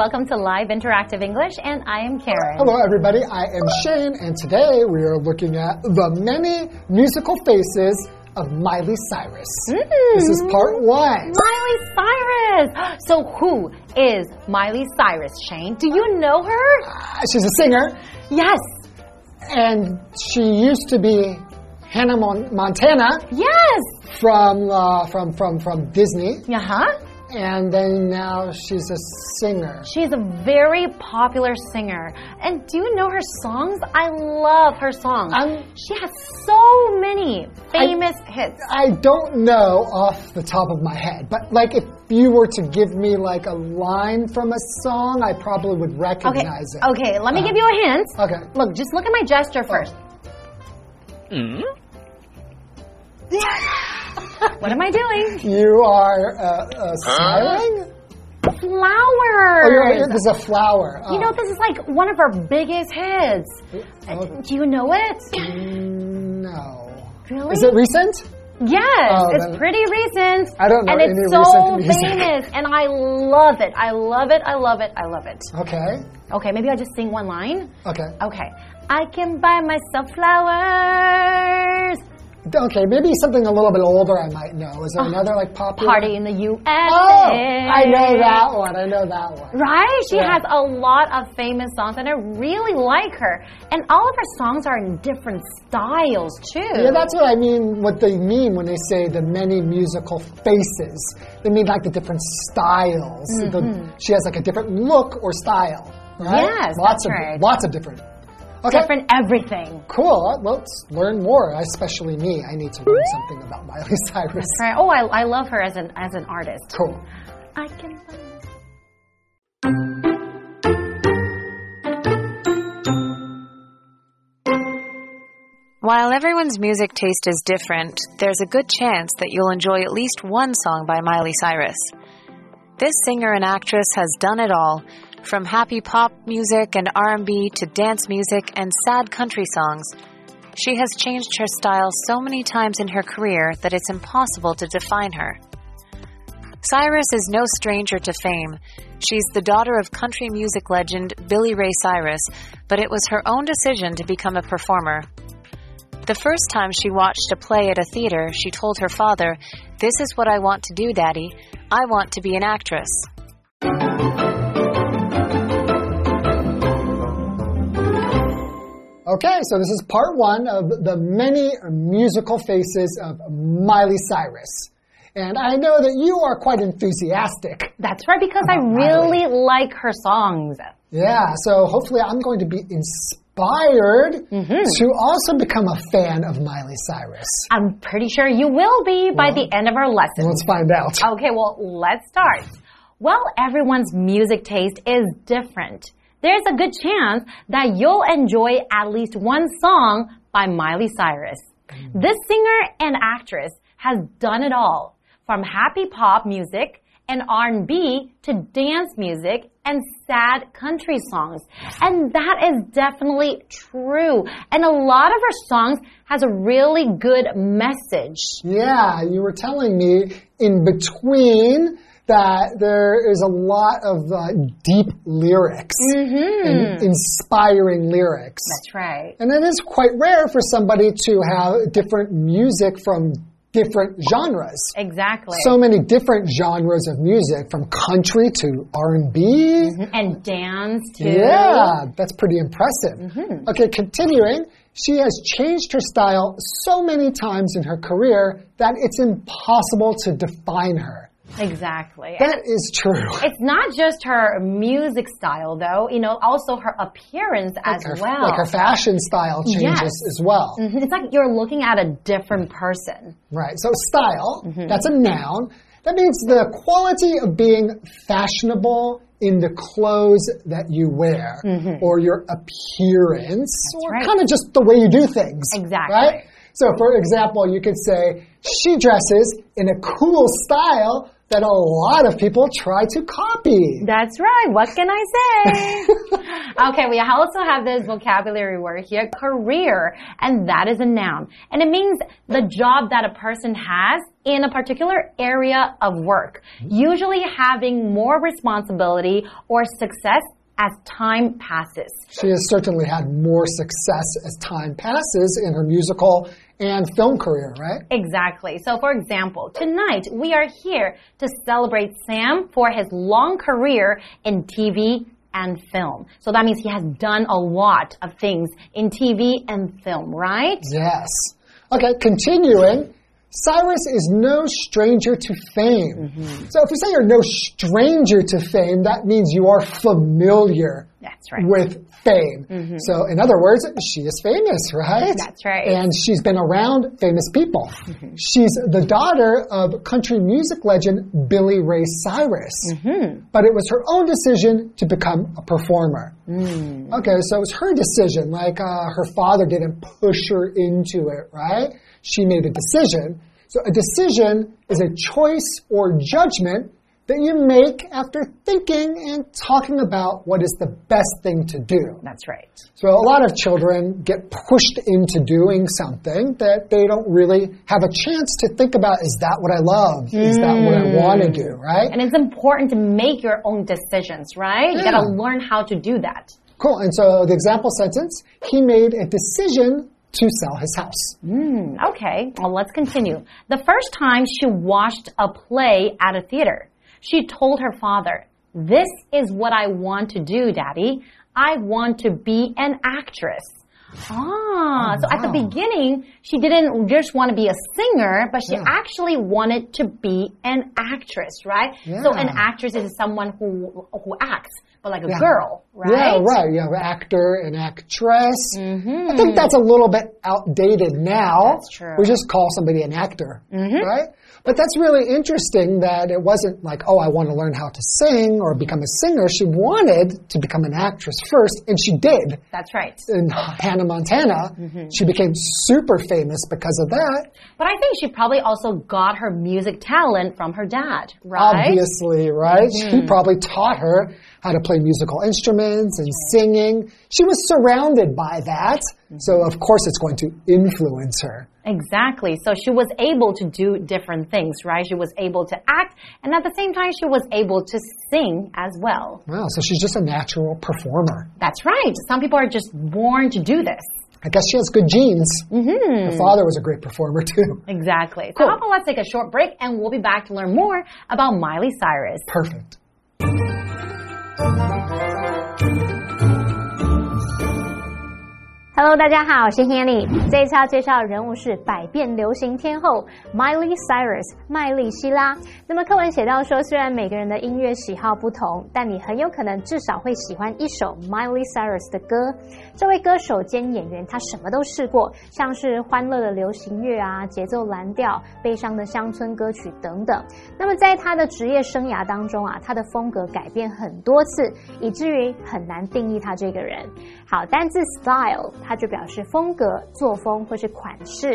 welcome to Live Interactive English, and I am Karen. Hello, everybody. I am Shane, and today we are looking at the many musical faces of Miley Cyrus. This is part one. Miley Cyrus! So, who is Miley Cyrus, Shane? Do you know her? Uh, She's a singer, Yes, and she used to be Hannah Mon Montana yes! from uh, from from from Disney, Uh huh. And then now she's a singer. She's a very popular singer. And do you know her songs? I love her songs. I'm- she has so many famous hits. I don't know off the top of my head, but like if you were to give me like a line from a song, I probably would Okay, recognize it. okay, let me give you a hint. Okay. Look, just look at my gesture first. Mm-hmm. what am I doing? You are uh, uh, smiling. Flowers. Oh, you're, you're, this is a flower. You Oh. know, this is like one of our biggest hits. Oh, Do you know it? no. Really? Is it recent? Yes, Oh, it's then- pretty recent. I don't know And any it's so music. famous, and I love it. I love it. I love it. I love it. Okay. Okay, maybe I'll just sing one line. Okay. Okay. I can buy myself flowers. Okay. Maybe something a little bit older. I might know. Is there another like popular? Party in the U.S. Oh, I know that one. I know that one. Right? She Yeah. has a lot of famous songs, and I really like her. And all of her songs are in different styles, too. Yeah, that's what I mean. What they mean when they say the many musical faces. They mean like the different styles. The- she has like a different look or style. Right? Mm-hmm. Yes, lots of right. lots of different. Okay. different everything. Cool. Well, Let's learn more. Especially me. I need to learn something about Miley Cyrus. Right. Oh, I, I love her as an as an artist. Cool. I can. While everyone's music taste is different, there's a good chance that you'll enjoy at least one song by Miley Cyrus. This singer and actress has done it all, from happy pop music and R&B to dance music and sad country songs. She has changed her style so many times in her career that it's impossible to define her. Cyrus is no stranger to fame. She's the daughter of country music legend Billy Ray Cyrus, but it was her own decision to become a performer. The first time she watched a play at a theater, she told her father, This is what I want to do, Daddy. I want to be an actress. Okay, so this is part one of the many musical faces of Miley Cyrus. And I know that you are quite enthusiastic. That's right, because I really like her songs. Yeah, so hopefully I'm going to be inspired mm-hmm. to also become a fan of Miley Cyrus. I'm pretty sure you will be by the end of our lesson. Let's find out. Okay, well, let's start. Well, everyone's music taste is different. There's a good chance that you'll enjoy at least one song by Miley Cyrus. Mm. This singer and actress has done it all, from happy pop music and R&B to dance music and sad country songs. And that is definitely true. And a lot of her songs has a really good message. Yeah, you were telling me in between that there is a lot of uh, deep lyrics mm-hmm. and inspiring lyrics. That's right. And it is quite rare for somebody to have different music from different genres. Exactly. So many different genres of music, from country to R&B. Mm-hmm. and dance too. Yeah, that's pretty impressive. Mm-hmm. Okay, continuing. She has changed her style so many times in her career that it's impossible to define her. Exactly. That is true. it's not just her music style, though. You know, also her appearance as her, well. Like her fashion style changes Yes. as well. Mhm. It's like you're looking at a different person. Right. So style, Mm-hmm. that's a noun. That means the quality of being fashionable in the clothes that you wear or your appearance or Mm-hmm. right. kind of just the way you do things. Exactly. Right? So for example, you could say she dresses in a cool style that a lot of people try to copy. That's right. What can I say? okay, we also have this vocabulary word here, career, and that is a noun. And it means the job that a person has in a particular area of work, usually having more responsibility or success as time passes. She has certainly had more success as time passes in her musical and film career, right? Exactly. So, for example, tonight we are here to celebrate Sam for his long career in TV and film. So that means he has done a lot of things in TV and film, right? Yes. Okay, continuing. Cyrus is no stranger to fame. Mm -hmm. So if you say you're no stranger to fame, that means you are familiar That's right. with fame. Mm -hmm. So in other words, she is famous, right? That's right. And she's been around famous people. Mm -hmm. She's the daughter of country music legend Billy Ray Cyrus. Mm-hmm. But it was her own decision to become a performer. Mm. Okay, so it was her decision. Like uh, her father didn't push her into it, right? she made a decision. So a decision is a choice or judgment that you make after thinking and talking about what is the best thing to do. That's right. So a lot of children get pushed into doing something that they don't really have a chance to think about is that what I love? Mm. Is that what I want to do, right? And it's important to make your own decisions, right? Yeah. You got to learn how to do that. Cool. And so the example sentence, he made a decision to sell his house. Mm, okay, well, let's continue. The first time she watched a play at a theater, she told her father, This is what I want to do, Daddy. I want to be an actress. Ah, oh, so wow. at the beginning, she didn't just want to be a singer, but she yeah. actually wanted to be an actress, right? Yeah. So an actress is someone who who acts but like a yeah. girl, right? Yeah, right. You have an actor and actress. Mm -hmm. I think that's a little bit outdated now. That's true. We just call somebody an actor, mm -hmm. right? But that's really interesting that it wasn't like, oh, I want to learn how to sing or become a singer. She wanted to become an actress first, and she did. That's right. In Hannah Montana, mm -hmm. she became super famous because of that. But I think she probably also got her music talent from her dad, right? Obviously, right? Mm -hmm. He probably taught her how to play musical instruments and singing. She was surrounded by that. So, of course, it's going to influence her. Exactly. So she was able to do different things, right? She was able to act, and at the same time, she was able to sing as well. Wow, so she's just a natural performer. That's right. Some people are just born to do this. I guess she has good genes. Mm -hmm. Her father was a great performer, too. Exactly. Cool. So, how about let's take a short break and we'll be back to learn more about Miley Cyrus. Perfect. Hello，大家好，我是 Hanny。这一次要介绍的人物是百变流行天后 Miley Cyrus 麦莉希拉。那么课文写到说，虽然每个人的音乐喜好不同，但你很有可能至少会喜欢一首 Miley Cyrus 的歌。这位歌手兼演员，他什么都试过，像是欢乐的流行乐啊、节奏蓝调、悲伤的乡村歌曲等等。那么在他的职业生涯当中啊，他的风格改变很多次，以至于很难定义他这个人。好，单字 style。它就表示风格、作风或是款式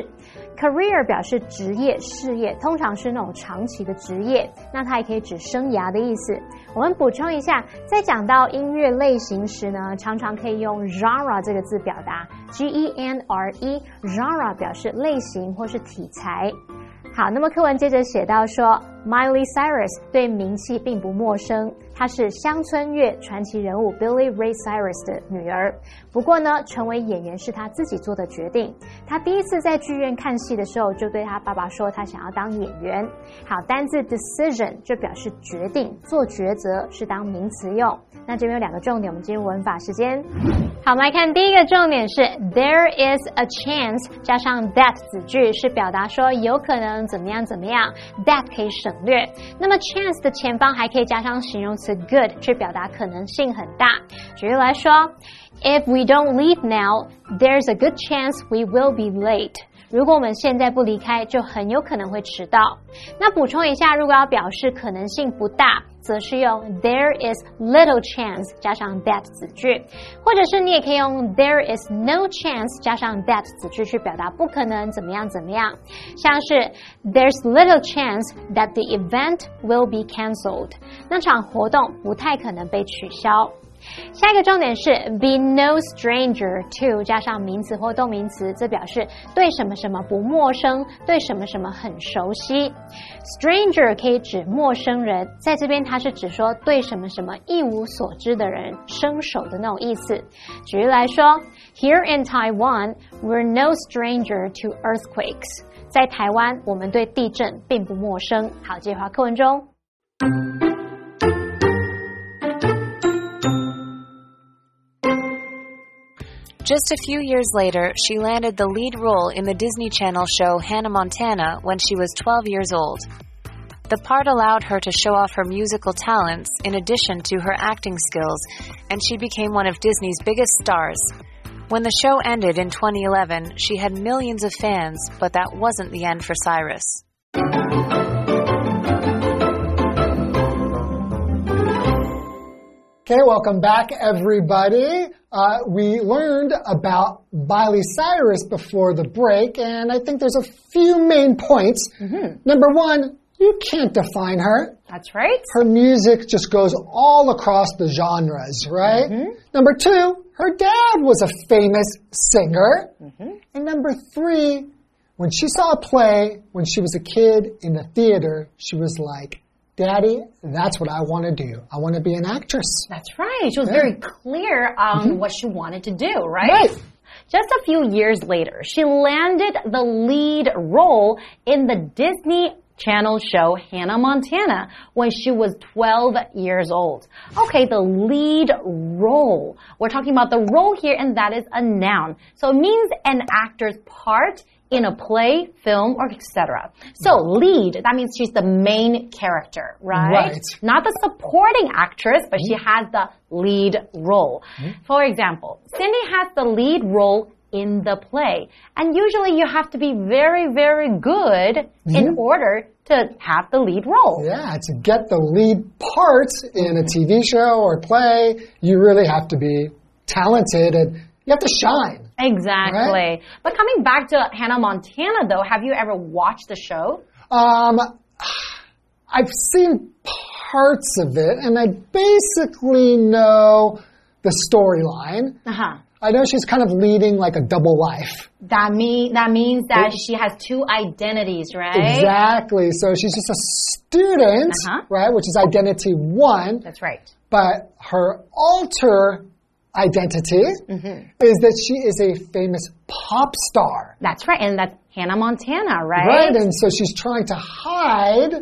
；career 表示职业、事业，通常是那种长期的职业。那它也可以指生涯的意思。我们补充一下，在讲到音乐类型时呢，常常可以用 genre 这个字表达，G E N R E，genre 表示类型或是题材。好，那么课文接着写到说，Miley Cyrus 对名气并不陌生，她是乡村乐传奇人物 Billy Ray Cyrus 的女儿。不过呢，成为演员是她自己做的决定。她第一次在剧院看戏的时候，就对她爸爸说，她想要当演员。好，单字 decision 就表示决定、做抉择，是当名词用。那这边有两个重点，我们进入文法时间。好，我们来看第一个重点是 there is a chance 加上 that 子句，是表达说有可能怎么样怎么样。that 可以省略。那么 chance 的前方还可以加上形容词 good，去表达可能性很大。举例来说，If we don't leave now, there's a good chance we will be late. 如果我们现在不离开，就很有可能会迟到。那补充一下，如果要表示可能性不大。则是用 there is little chance 加上 that 子句，或者是你也可以用 there is no chance 加上 that 子句去表达不可能怎么样怎么样，像是 there's little chance that the event will be cancelled，那场活动不太可能被取消。下一个重点是 be no stranger to 加上名词或动名词，这表示对什么什么不陌生，对什么什么很熟悉。stranger 可以指陌生人，在这边它是指说对什么什么一无所知的人，生手的那种意思。举例来说，Here in Taiwan, we're no stranger to earthquakes。在台湾，我们对地震并不陌生。好，这句话课文中。Just a few years later, she landed the lead role in the Disney Channel show Hannah Montana when she was 12 years old. The part allowed her to show off her musical talents in addition to her acting skills, and she became one of Disney's biggest stars. When the show ended in 2011, she had millions of fans, but that wasn't the end for Cyrus. Okay, welcome back, everybody. Uh, we learned about Miley Cyrus before the break, and I think there's a few main points. Mm -hmm. Number one, you can't define her. That's right. Her music just goes all across the genres, right? Mm -hmm. Number two, her dad was a famous singer. Mm -hmm. And number three, when she saw a play when she was a kid in the theater, she was like, Daddy, that's what I want to do. I want to be an actress. That's right. She was yeah. very clear on mm -hmm. what she wanted to do, right? Right. Just a few years later, she landed the lead role in the Disney Channel show Hannah Montana when she was 12 years old. Okay, the lead role. We're talking about the role here, and that is a noun. So it means an actor's part in a play, film, or etc. So lead, that means she's the main character, right? Right. Not the supporting actress, but she has the lead role. For example, Cindy has the lead role in the play. And usually you have to be very, very good mm in mm-hmm. order to have the lead role. Yeah, to get the lead part in a TV show or play, you really have to be talented and you have to shine. Exactly. Right? But coming back to Hannah Montana, though, have you ever watched the show? Um, I've seen parts of it, and I basically know the storyline. Uh huh. I know she's kind of leading like a double life. That mean that means that it, she has two identities, right? Exactly. So she's just a student, uh -huh. right? Which is identity one. That's right. But her alter identity mm -hmm. is that she is a famous pop star. That's right, and that's Hannah Montana, right? Right, and so she's trying to hide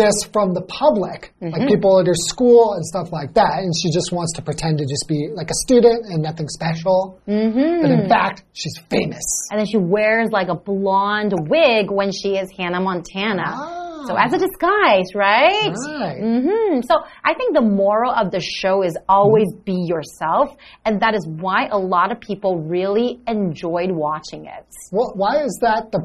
this from the public, mm -hmm. like mm-hmm. people at her school and stuff like that, and she just wants to pretend to just be like a student and nothing special. Mm -hmm. But in fact, she's famous. And then she wears like a blonde wig when she is Hannah Montana. Ah. So as a disguise, right? Right. Mm -hmm. So I think the moral of the show is always be yourself, and that is why a lot of people really enjoyed watching it. Well, why is that? The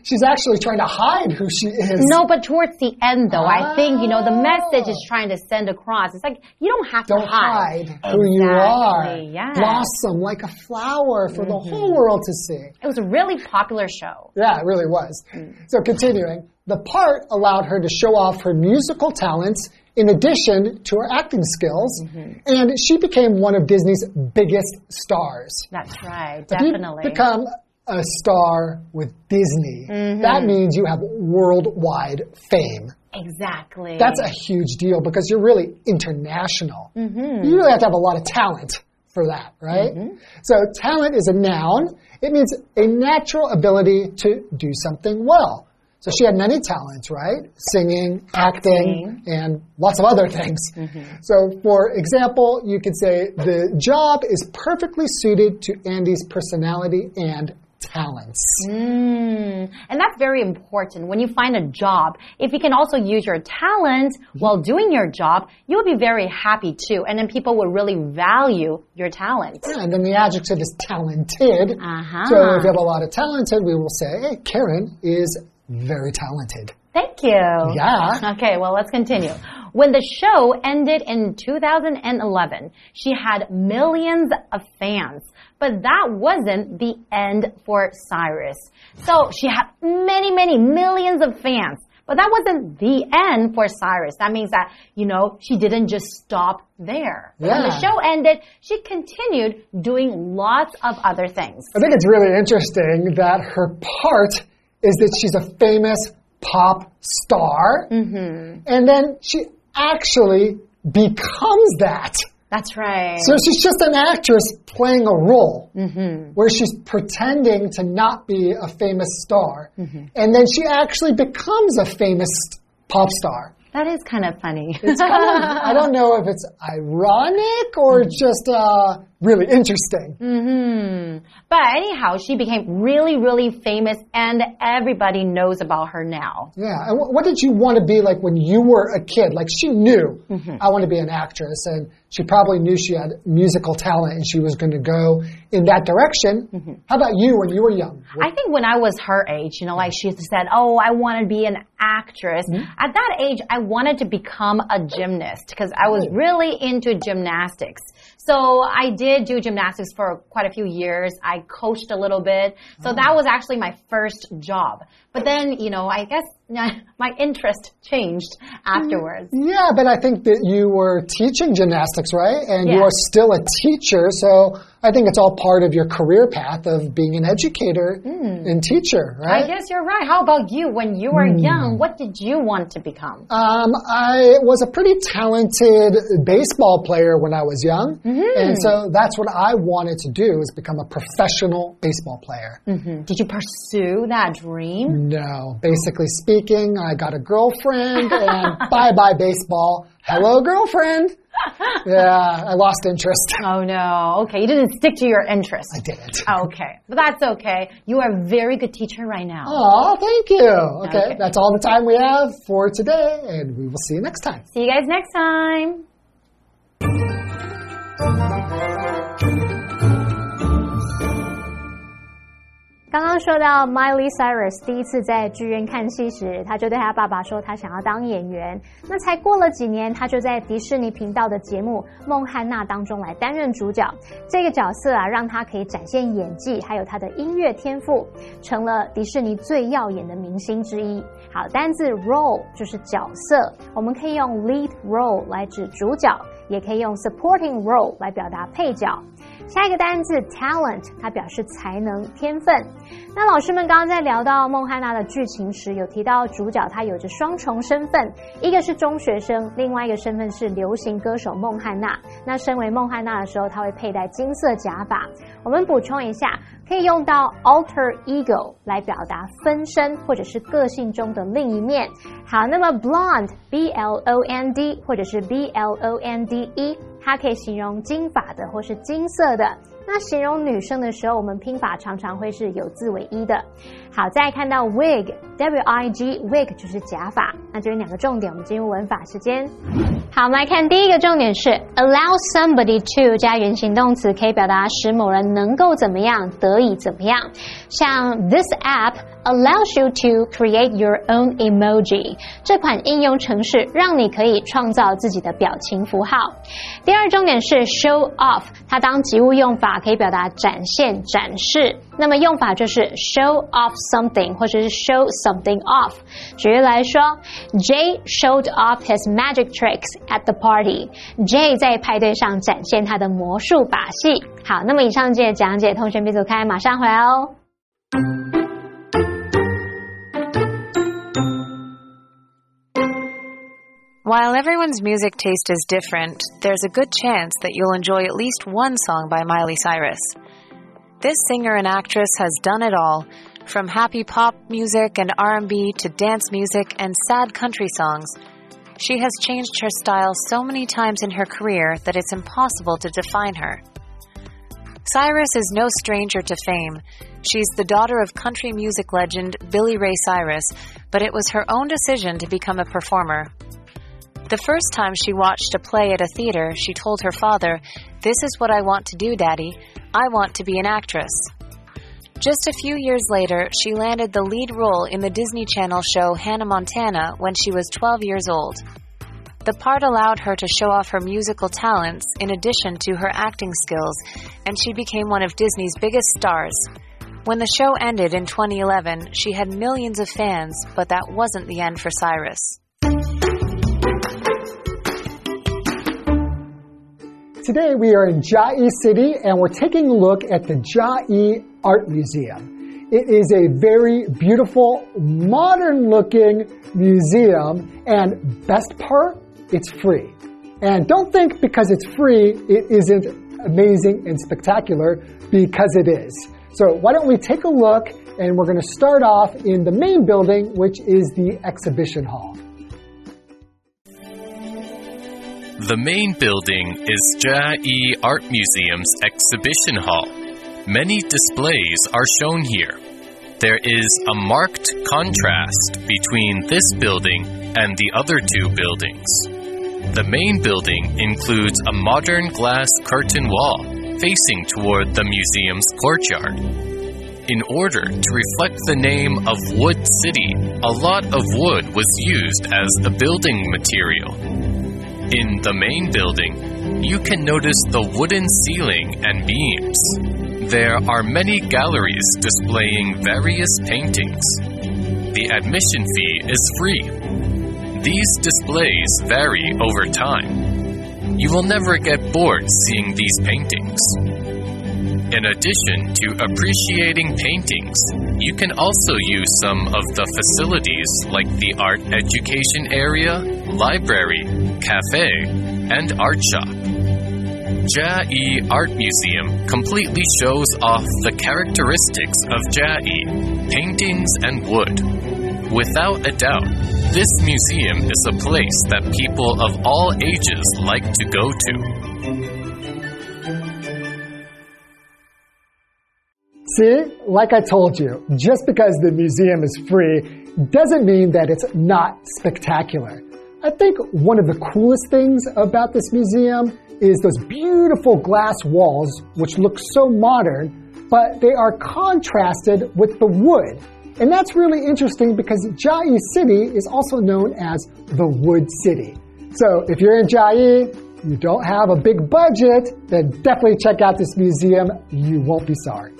she's actually trying to hide who she is. No, but towards the end, though, ah. I think you know the message is trying to send across. It's like you don't have don't to hide, hide who exactly. you are. Yeah. Blossom like a flower for mm -hmm. the whole mm-hmm. world to see. It was a really popular show. Yeah, it really was. Mm. So continuing. The part allowed her to show off her musical talents in addition to her acting skills, mm -hmm. and she became one of Disney's biggest stars. That's right, definitely. You become a star with Disney, mm -hmm. that means you have worldwide fame. Exactly. That's a huge deal because you're really international. Mm -hmm. You really have to have a lot of talent for that, right? Mm-hmm. So talent is a noun. It means a natural ability to do something well. So she had many talents, right? Singing, acting, and lots of other things. Mm -hmm. So, for example, you could say the job is perfectly suited to Andy's personality and talents. Mm, and that's very important. When you find a job, if you can also use your talents mm-hmm. while doing your job, you'll be very happy too. And then people will really value your talent. Yeah, and then the adjective is talented. Uh -huh. So if you have a lot of talented, we will say, hey, Karen is very talented. Thank you. Yeah. Okay, well, let's continue. When the show ended in 2011, she had millions of fans. But that wasn't the end for Cyrus. So she had many, many millions of fans. But that wasn't the end for Cyrus. That means that, you know, she didn't just stop there. When the show ended, she continued doing lots of other things. I think it's really interesting that her part is that she's a famous pop star. Mm-hmm. And then she actually becomes that. That's right. So she's just an actress playing a role Mm-hmm. where she's pretending to not be a famous star. Mm-hmm. And then she actually becomes a famous pop star. That is kind of funny. It's kind of, I don't know if it's ironic or just uh, really interesting. hmm But anyhow, she became really, really famous and everybody knows about her now. Yeah. And wh- what did you want to be like when you were a kid? Like she knew Mm-hmm. I want to be an actress, and she probably knew she had musical talent and she was going to go in that direction. Mm-hmm. How about you when you were young? I think when I was her age, you know, like she said, Oh, I want to be an actress. At that age, I wanted to become a gymnast because I was really into gymnastics. So I did do gymnastics for quite a few years. I coached a little bit. So mm-hmm. that was actually my first job. But then, you know, I guess my interest changed mm-hmm. afterwards. Yeah, but I think that you were teaching gymnastics, right? And you are still a teacher, so I think it's all part of your career path of being an educator and teacher, Hmm. I guess you're right. How about you? When you were young, what did you want to become? Um, I was a pretty talented baseball player when I was young, Mm-hmm. and so that's what I wanted to do is become a professional baseball player. Did you pursue that dream? No, basically speaking, I got a girlfriend, and bye bye baseball. Hello, girlfriend. Yeah, I lost interest. Oh no. Okay, you didn't stick to your interest. I didn't. Okay, but that's okay. You are a very good teacher right now. Oh, thank you. Okay, Okay. that's all the time we have for today, and we will see you next time. See you guys next time. 刚刚说到 Miley Cyrus 第一次在剧院看戏时，他就对他爸爸说他想要当演员。那才过了几年，他就在迪士尼频道的节目《孟汉娜》当中来担任主角。这个角色啊，让他可以展现演技，还有他的音乐天赋，成了迪士尼最耀眼的明星之一。好，单字 role 就是角色，我们可以用 lead role 来指主角，也可以用 supporting role 来表达配角。下一个单字 talent，它表示才能、天分。那老师们刚刚在聊到孟汉娜的剧情时，有提到主角她有着双重身份，一个是中学生，另外一个身份是流行歌手孟汉娜。那身为孟汉娜的时候，她会佩戴金色假发。我们补充一下，可以用到 alter ego 来表达分身或者是个性中的另一面。好，那么 blonde b l o n d 或者是 b l o n d e，它可以形容金发的或是金色的。那形容女生的时候，我们拼法常常会是有字为一的。好，再看到 wig，w i g wig 就是假发。那这边两个重点，我们进入文法时间。好，我们来看第一个重点是 allow somebody to 加原形动词，可以表达使某人能够怎么样，得以怎么样。像 this app allows you to create your own emoji，这款应用程式让你可以创造自己的表情符号。第二重点是 show off，它当及物用法可以表达展现、展示。那么用法就是 show off something 或者是 show something off。举例来说，Jay showed off his magic tricks at the party。Jay 在派对上展现他的魔术把戏。好，那么以上这些讲解，同学别走开，马上回来哦。 While everyone's music taste is different, there's a good chance that you'll enjoy at least one song by Miley Cyrus. This singer and actress has done it all, from happy pop music and R&B to dance music and sad country songs. She has changed her style so many times in her career that it's impossible to define her. Cyrus is no stranger to fame. She's the daughter of country music legend Billy Ray Cyrus, but it was her own decision to become a performer. The first time she watched a play at a theater, she told her father, This is what I want to do, Daddy. I want to be an actress. Just a few years later, she landed the lead role in the Disney Channel show Hannah Montana when she was 12 years old. The part allowed her to show off her musical talents in addition to her acting skills, and she became one of Disney's biggest stars. When the show ended in 2011, she had millions of fans, but that wasn't the end for Cyrus. Today we are in Chiayi City and we're taking a look at the Chiayi Art Museum. It is a very beautiful, modern looking museum and best part, it's free. And don't think because it's free, it isn't amazing and spectacular because it is. So why don't we take a look and we're going to start off in the main building, which is the exhibition hall. The main building is Chiayi Art Museum's exhibition hall. Many displays are shown here. There is a marked contrast between this building and the other two buildings. The main building includes a modern glass curtain wall facing toward the museum's courtyard. In order to reflect the name of Wood City, a lot of wood was used as the building material. In the main building, you can notice the wooden ceiling and beams. There are many galleries displaying various paintings. The admission fee is free. These displays vary over time. You will never get bored seeing these paintings. In addition to appreciating paintings, you can also use some of the facilities like the art education area, library, cafe, and art shop. Chiayi Art Museum completely shows off the characteristics of Chiayi, paintings and wood. Without a doubt, this museum is a place that people of all ages like to go to. See, like I told you, just because the museum is free doesn't mean that it's not spectacular. I think one of the coolest things about this museum is those beautiful glass walls, which look so modern, but they are contrasted with the wood. And that's really interesting because Chiayi City is also known as the Wood City. So if you're in Chiayi, you don't have a big budget, then definitely check out this museum. You won't be sorry.